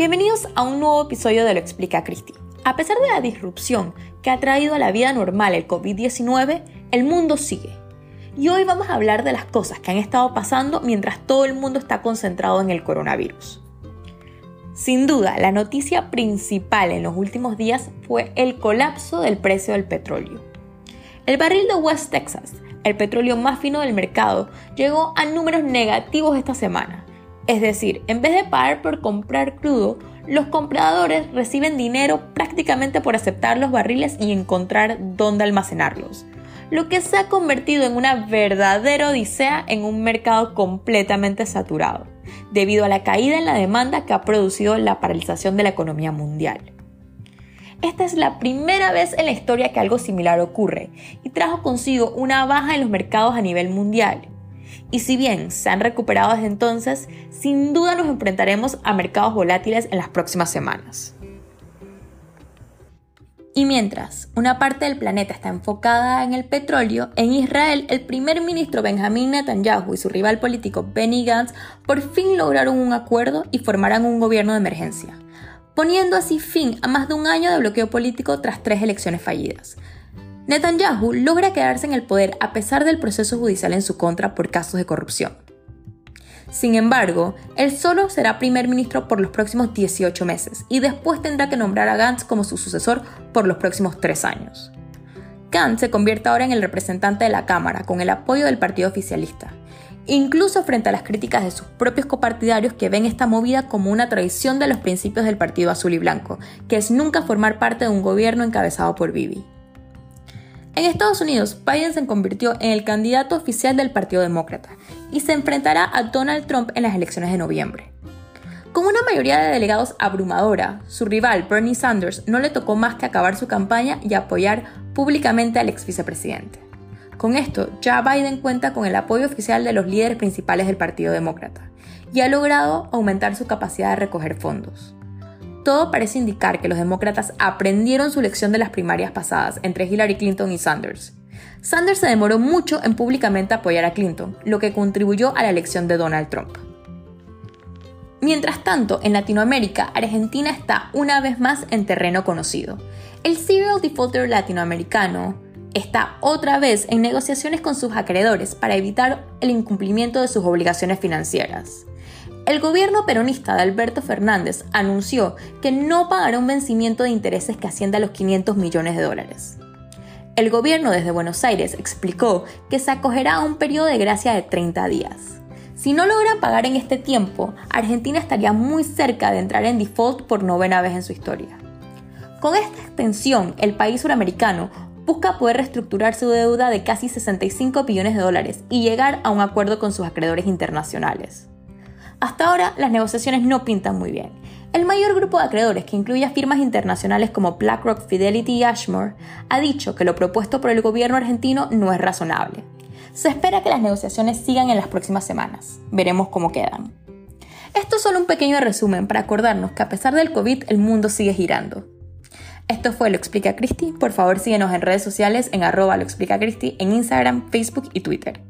Bienvenidos a un nuevo episodio de Lo Explica Cristi. A pesar de la disrupción que ha traído a la vida normal el COVID-19, el mundo sigue. Y hoy vamos a hablar de las cosas que han estado pasando mientras todo el mundo está concentrado en el coronavirus. Sin duda, la noticia principal en los últimos días fue el colapso del precio del petróleo. El barril de West Texas, el petróleo más fino del mercado, llegó a números negativos esta semana, es decir, en vez de pagar por comprar crudo, los compradores reciben dinero prácticamente por aceptar los barriles y encontrar dónde almacenarlos, lo que se ha convertido en una verdadera odisea en un mercado completamente saturado, debido a la caída en la demanda que ha producido la paralización de la economía mundial. Esta es la primera vez en la historia que algo similar ocurre y trajo consigo una baja en los mercados a nivel mundial, y si bien se han recuperado desde entonces, sin duda nos enfrentaremos a mercados volátiles en las próximas semanas. Y mientras una parte del planeta está enfocada en el petróleo, en Israel el primer ministro Benjamin Netanyahu y su rival político Benny Gantz por fin lograron un acuerdo y formarán un gobierno de emergencia, poniendo así fin a más de un año de bloqueo político tras tres elecciones fallidas. Netanyahu logra quedarse en el poder a pesar del proceso judicial en su contra por casos de corrupción. Sin embargo, él solo será primer ministro por los próximos 18 meses y después tendrá que nombrar a Gantz como su sucesor por los próximos tres años. Gantz se convierte ahora en el representante de la Cámara con el apoyo del partido oficialista, incluso frente a las críticas de sus propios copartidarios que ven esta movida como una traición de los principios del Partido Azul y Blanco, que es nunca formar parte de un gobierno encabezado por Bibi. En Estados Unidos, Biden se convirtió en el candidato oficial del Partido Demócrata y se enfrentará a Donald Trump en las elecciones de noviembre. Con una mayoría de delegados abrumadora, su rival Bernie Sanders no le tocó más que acabar su campaña y apoyar públicamente al ex vicepresidente. Con esto, ya Biden cuenta con el apoyo oficial de los líderes principales del Partido Demócrata y ha logrado aumentar su capacidad de recoger fondos. Todo parece indicar que los demócratas aprendieron su lección de las primarias pasadas entre Hillary Clinton y Sanders. Sanders se demoró mucho en públicamente apoyar a Clinton, lo que contribuyó a la elección de Donald Trump. Mientras tanto, en Latinoamérica, Argentina está una vez más en terreno conocido. El serial defaulter latinoamericano está otra vez en negociaciones con sus acreedores para evitar el incumplimiento de sus obligaciones financieras. El gobierno peronista de Alberto Fernández anunció que no pagará un vencimiento de intereses que ascienda a los 500 millones de dólares. El gobierno desde Buenos Aires explicó que se acogerá a un periodo de gracia de 30 días. Si no logran pagar en este tiempo, Argentina estaría muy cerca de entrar en default por novena vez en su historia. Con esta extensión, el país suramericano busca poder reestructurar su deuda de casi 65 billones de dólares y llegar a un acuerdo con sus acreedores internacionales. Hasta ahora las negociaciones no pintan muy bien. El mayor grupo de acreedores, que incluye a firmas internacionales como BlackRock, Fidelity y Ashmore, ha dicho que lo propuesto por el gobierno argentino no es razonable. Se espera que las negociaciones sigan en las próximas semanas. Veremos cómo quedan. Esto es solo un pequeño resumen para acordarnos que a pesar del COVID el mundo sigue girando. Esto fue Lo Explica Cristi. Por favor síguenos en redes sociales en arroba lo explica en Instagram, Facebook y Twitter.